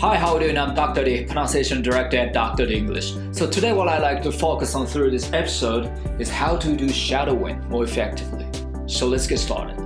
Hi, how are you doing? I'm Dr. D, pronunciation director at Dr. D English. So today what I like to focus on through this episode is how to do shadowing more effectively. So let's get started.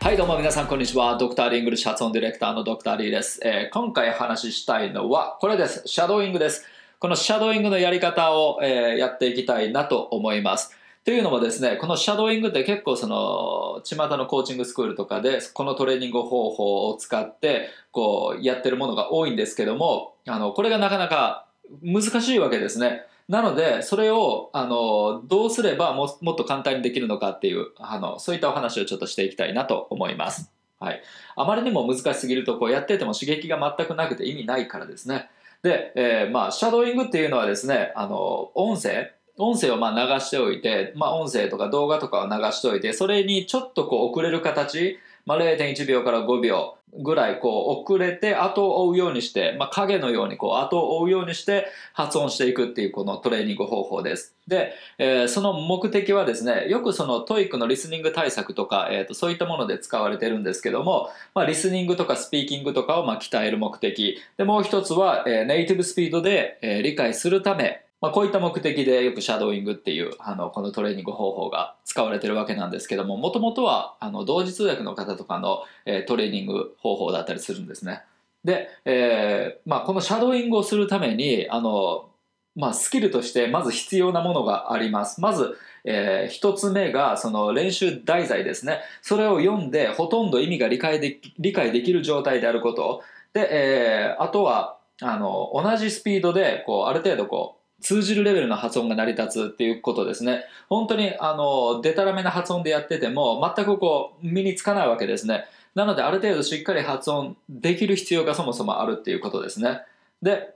はいどうも皆さんこんにちは。ドクターリングルシャツオンディレクターのドクターリーです、えー、今回話したいのはこれです。シャドーイングです。このシャドーイングのやり方を、えー、やっていきたいなと思います。というのもですね、このシャドーイングって結構その、巷のコーチングスクールとかで、このトレーニング方法を使って、こう、やってるものが多いんですけども、あの、これがなかなか難しいわけですね。なので、それを、あの、どうすればももっと簡単にできるのかっていう、あの、そういったお話をちょっとしていきたいなと思います。はい。あまりにも難しすぎると、こうやってても刺激が全くなくて意味ないからですね。で、えー、まあ、シャドーイングっていうのはですね、あの、音声、音声をまあ流しておいて、まあ、音声とか動画とかを流しておいて、それにちょっとこう遅れる形、まあ、0.1秒から5秒ぐらいこう遅れて後を追うようにして、まあ、影のようにこう後を追うようにして発音していくっていうこのトレーニング方法です。で、えー、その目的はですね、よくその TOEIC のリスニング対策とか、えー、とそういったもので使われてるんですけども、まあ、リスニングとかスピーキングとかをま鍛える目的。で、もう一つは、えー、ネイティブスピードで、え、理解するため、まあ、こういった目的でよくシャドーイングっていうあのこのトレーニング方法が使われてるわけなんですけどももともとはあの同時通訳の方とかの、えー、トレーニング方法だったりするんですね。で、えーまあ、このシャドーイングをするためにあの、まあ、スキルとしてまず必要なものがあります。まずえー、一つ目がその練習題材ですね。それを読んでほとんど意味が理解で理解できる状態であること。で、えー、あとはあの同じスピードでこうある程度こう通じるレベルの発音が成り立つっていうことですね。本当に、あの、デタラメな発音でやってても、全くこう、身につかないわけですね。なので、ある程度しっかり発音できる必要がそもそもあるっていうことですね。で、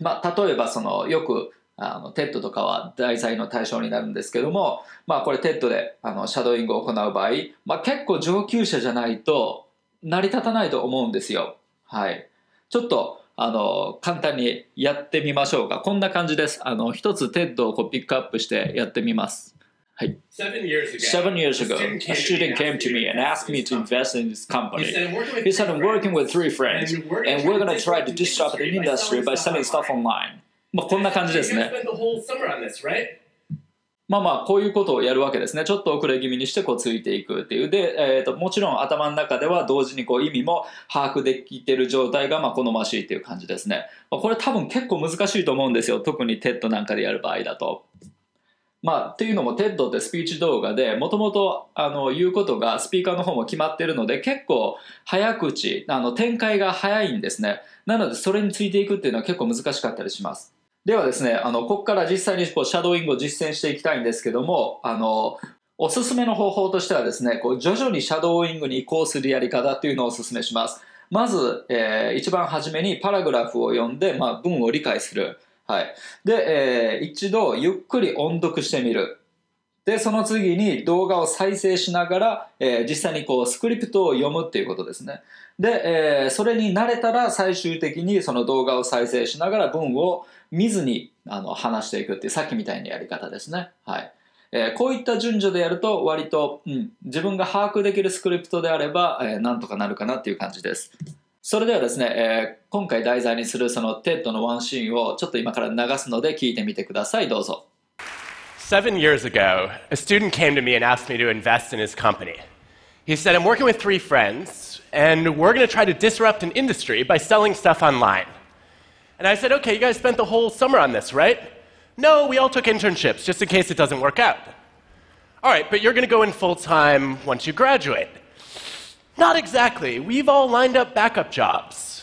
まあ、例えば、その、よく、あの、 TED とかは題材の対象になるんですけども、まあ、これ TED で、あの、シャドーイングを行う場合、まあ、結構上級者じゃないと、成り立たないと思うんですよ。はい。ちょっと、あの、簡単にやってみましょうか。こんな感じです。あの、一つ TED をこうピックアップしてやってみます。はい。Seven years ago, Seven years ago a student came to me and asked me to invest in this company. He said, I'm working with three friends and we're going to try to disrupt the industry by selling stuff online. まあこんな感じですね。まあまあ、こういうことをやるわけですね。ちょっと遅れ気味にしてこうついていくっていう。で、えーと、もちろん頭の中では同時にこう意味も把握できてる状態がまあ好ましいっていう感じですね。まあ、これ多分結構難しいと思うんですよ。特に TED なんかでやる場合だと。まあ、っていうのも TED ってスピーチ動画でもともと言うことがスピーカーの方も決まってるので結構早口あの展開が早いんですねなのでそれについていくっていうのは結構難しかったりしますではですね、あの、ここから実際にこうシャドーイングを実践していきたいんですけども、あの、おすすめの方法としてはですね、こう徐々にシャドーイングに移行するやり方っていうのをおすすめします。まず、えー、一番初めにパラグラフを読んで、まあ、文を理解する。はい。で、えー、一度ゆっくり音読してみる。で、その次に動画を再生しながら、えー、実際にこうスクリプトを読むっていうことですね。で、えー、それに慣れたら最終的にその動画を再生しながら文を見ずにあの話していくっていうさっきみたいなやり方ですね。はい。えー、こういった順序でやると割と、うん、自分が把握できるスクリプトであれば、えー、なんとかなるかなっていう感じです。それではですね、えー、今回題材にするそのテッドのワンシーンをちょっと今から流すので聞いてみてください。どうぞ。Seven years ago, a student came to me and asked me to invest in his company. He said, I'm working with three friends, and we're going to try to disrupt an industry by selling stuff online. And I said, okay, you guys spent the whole summer on this, right? No, we all took internships just in case it doesn't work out. All right, but you're going to go in full time once you graduate. Not exactly. We've all lined up backup jobs.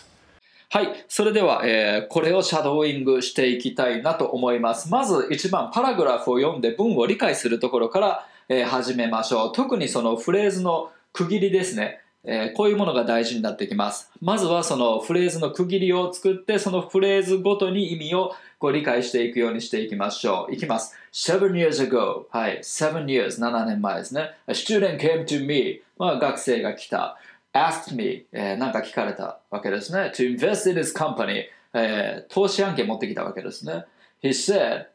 はい。それでは、えー、これをシャドーイングしていきたいなと思います。まず一番パラグラフを読んで文を理解するところから、えー、始めましょう。特にそのフレーズの区切りですね。 えー、こういうものが大事になってきます。まずはそのフレーズの区切りを作って、そのフレーズごとに意味をこう理解していくようにしていきましょう。いきます。seven years ago. はい。seven years. 7年前ですね。A student came to me. まあ、学生が来た。asked me. えー、なんか聞かれたわけですね。to invest in his company. えー、投資案件持ってきたわけですね。He said,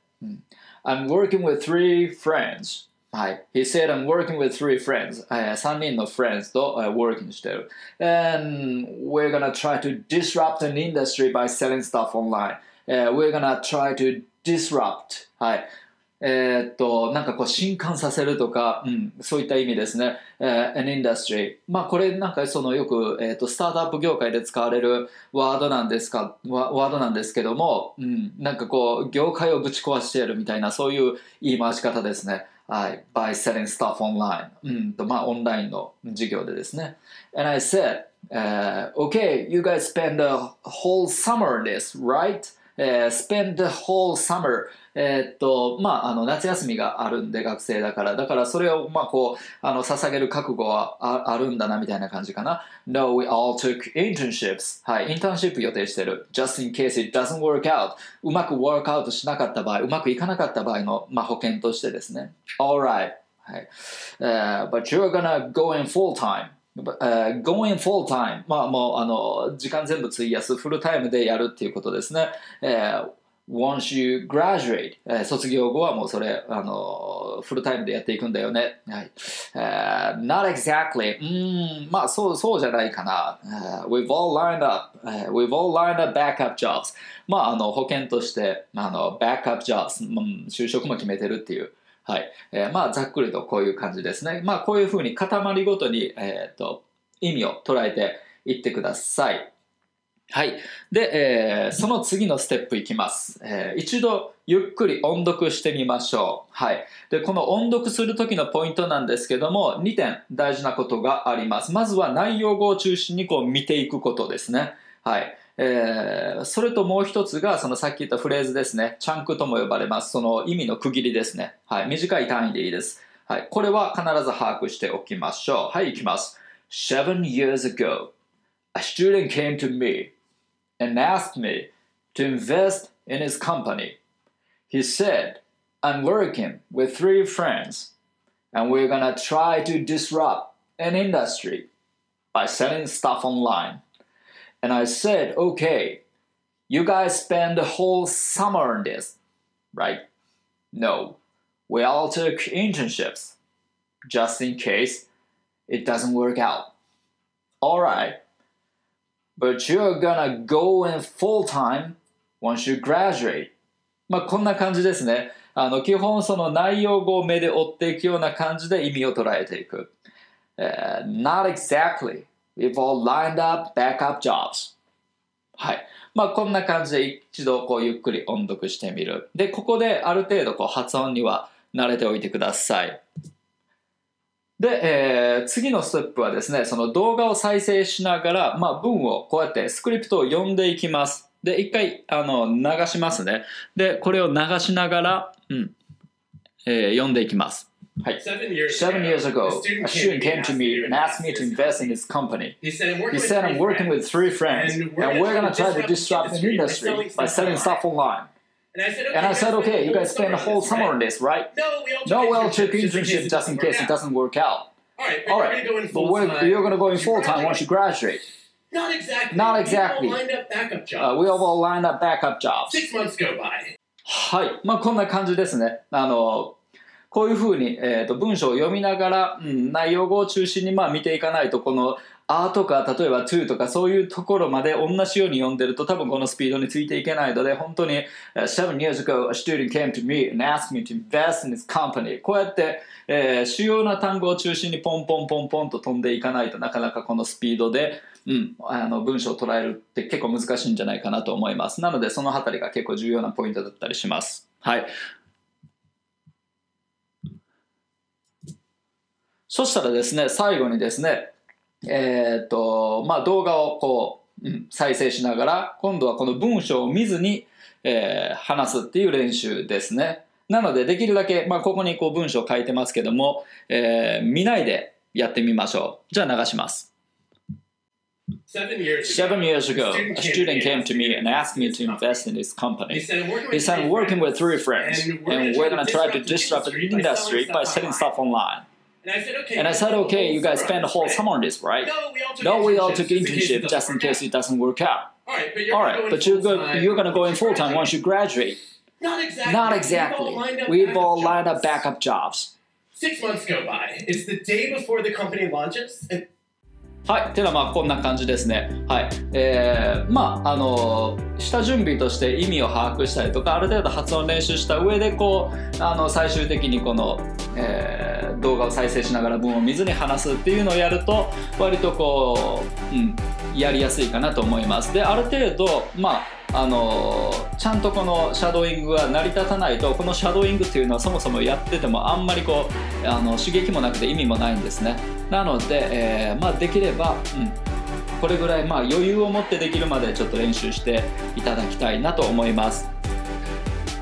I'm working with three friends. はい。He said, I'm working with three friends. えー3人の friends と、working してる。And we're gonna try to disrupt an industry by selling stuff online. えー we're gonna try to disrupt. はい。えっと、なんかこう、震撼させるとか、うん、そういった意味ですね。えー an industry。まあ、これなんかそのよく、えーっと、スタートアップ業界で使われるワードなんですか、ワワードなんですけども、うん、なんかこう、業界をぶち壊してやるみたいな、そういう言い回し方ですね。はい。by selling stuff online。うんと、まあ、オンラインの事業でですね。And I said, uh, okay, you guys spend a whole summer on this, right? Uh, spend the whole summer. えっと、まあ、あの、夏休みがあるんで、学生だから。だから、それを、まあ、こう、あの、捧げる覚悟はああるんだな、みたいな感じかな。No, we all took internships. はい、インターンシップ予定してる。just in case it doesn't work out. うまく work out しなかった場合、うまくいかなかった場合の、まあ、保険としてですね。Alright. はい。Uh, but you're gonna go in full time. Uh, going full time. まあ、もう、あの、時間全部費やす、フルタイムでやるっていうことですね。えー once you graduate、えー卒業後はもうそれ、あの、フルタイムでやっていくんだよね。はい。えー not exactly. うん、まあそう、そうじゃないかな。えー we've all lined up.、えー we've all lined up backup jobs. まあ、あの、保険として、あの、backup jobs、うん就職も決めてるっていう。はい。えーまあ、ざっくりとこういう感じですね。まあ、こういうふうに塊ごとに、えっ、と、意味を捉えていってください。はい。で、えーその次のステップいきます。えー一度ゆっくり音読してみましょう。はい。で、この音読する時のポイントなんですけども、2点大事なことがあります。まずは内容語を中心にこう見ていくことですね。はい。えーそれともう一つが、そのさっき言ったフレーズですね。チャンクとも呼ばれます。その意味の区切りですね。はい。短い単位でいいです。はい。これは必ず把握しておきましょう。はい、いきます。Seven years ago, a student came to me and asked me to invest in his company. He said, I'm working with three friends and we're gonna try to disrupt an industry by selling stuff online. And I said, okay, you guys spend the whole summer on this, right? No, we all took internships just in case it doesn't work out. Alright, but you're gonna go in full time once you graduate. まあこんな感じですね。あの基本その内容語を目で追っていくような感じで意味を捉えていく。えー not exactly. We've all lined up backup jobs. はい。まあこんな感じで一度こうゆっくり音読してみる。で、ここである程度こう発音には慣れておいてください。で、えー次のステップはですね、その動画を再生しながら、まあ、文をこうやってスクリプトを読んでいきます。で、一回あの流しますね。で、これを流しながら、うんえー読んでいきます。はい。 Seven years Seven years ago, a student came to me and asked me to invest in his company. He said, I'm working, He with, said, three I'm working friends, with three friends, and and we're we're gonna gonna try to disrupt disrupt the an industry industry by by selling selling stuff stuff online. And I said, okay, And I said, okay, you guys spend a whole summer on this. this, right? No, we all took No, well, internships took just in internship just in case it doesn't work out. All right, but All you're right, going to go in but full we're, time. you're gonna go in once you full time once you graduate. Not exactly. Not We exactly. all lined up backup Uh, jobs. we have all lined up backup jobs. Six months go by. はい。まあ、こんな感じですね。あの、 こういうふうに、えー、と文章を読みながら、うん、内容語を中心にまあ見ていかないと、この、あとか、例えば to とかそういうところまで同じように読んでると多分このスピードについていけないので、本当に、えー Seven years ago, a student came to me and asked me to invest in his company. こうやって、えー主要な単語を中心にポンポンポンポンと飛んでいかないとなかなかこのスピードで、うん、あの文章を捉えるって結構難しいんじゃないかなと思います。なのでそのあたりが結構重要なポイントだったりします。はい。そしたらですね、最後にですね、えーっと、まあ動画をこう、うん再生しながら、今度はこの文章を見ずに、えー話すっていう練習ですね。なので、できるだけ、まあここにこう文章書いてますけども、えー見ないでやってみましょう。じゃあ流します。Seven years Seven years ago, a student came to me and asked me to invest in his company. He said, I'm working with three friends, and we're gonna try to disrupt the industry by selling stuff online. And I said, okay. And I said, okay, you guys spend a whole summer on this, right? No, we all took No, we all internships took just in case it internship just in doesn't work case it doesn't work out. All right, but you're All gonna right, go but in you're full time you're gonna go in once full time once you graduate. Not exactly. Not We've all exactly. lined up We've backup all lined up jobs. backup jobs. six months go by. It's the day before the company launches, and はい、ていうのはまあこんな感じですね。はい、えー、まああの下準備として意味を把握したりとかある程度発音練習した上でこうあの最終的にこの、えー、動画を再生しながら文を見ずに話すっていうのをやると割とこう、うん、やりやすいかなと思います。である程度まああのちゃんとこのシャドーイングが成り立たないとこのシャドーイングっていうのはそもそもやっててもあんまりこうあの刺激もなくて意味もないんですね。なので、えー、まあ、できれば、うん、これぐらいまあ余裕を持ってできるまでちょっと練習していただきたいなと思います。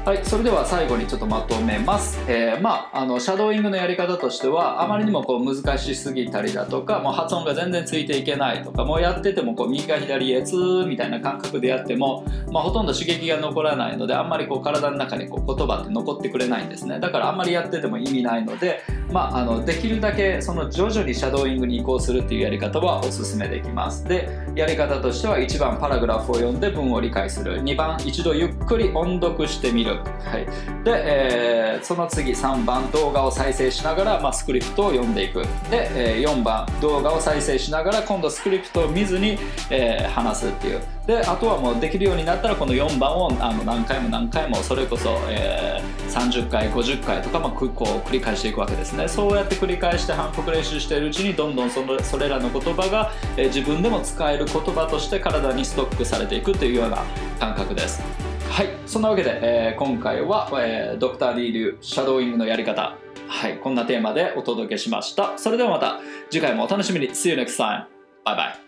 はい、それでは最後にちょっとまとめます。えー、まあ、あのシャドーイングのやり方としてはあまりにもこう難しすぎたりだとかもう発音が全然ついていけないとかもうやっててもこう右か左へつーみたいな感覚でやっても、まあ、ほとんど刺激が残らないのであんまりこう体の中にこう言葉って残ってくれないんですねだからあんまりやってても意味ないので、まあ、あのできるだけその徐々にシャドーイングに移行するっていうやり方はおすすめできます。でやり方としては1番パラグラフを読んで文を理解する。2番一度ゆっくり音読してみる、はい、で、えー、その次3番動画を再生しながら、まあ、スクリプトを読んでいく。で、えー、4番動画を再生しながら今度スクリプトを見ずに、えー、話すっていう。であとはもうできるようになったらこの4番をあの何回も何回もそれこそ、えー、30回50回とか、まあ、こう繰り返していくわけですね。そうやって繰り返して反復練習しているうちにどんどんそのそれらの言葉が、えー、自分でも使える言葉として体にストックされていくというような感覚です。はい。そんなわけで、えー、今回は、えー、ドクター・リー流シャドーイングのやり方。はい。こんなテーマでお届けしました。それではまた次回もお楽しみに。See you next time. Bye bye.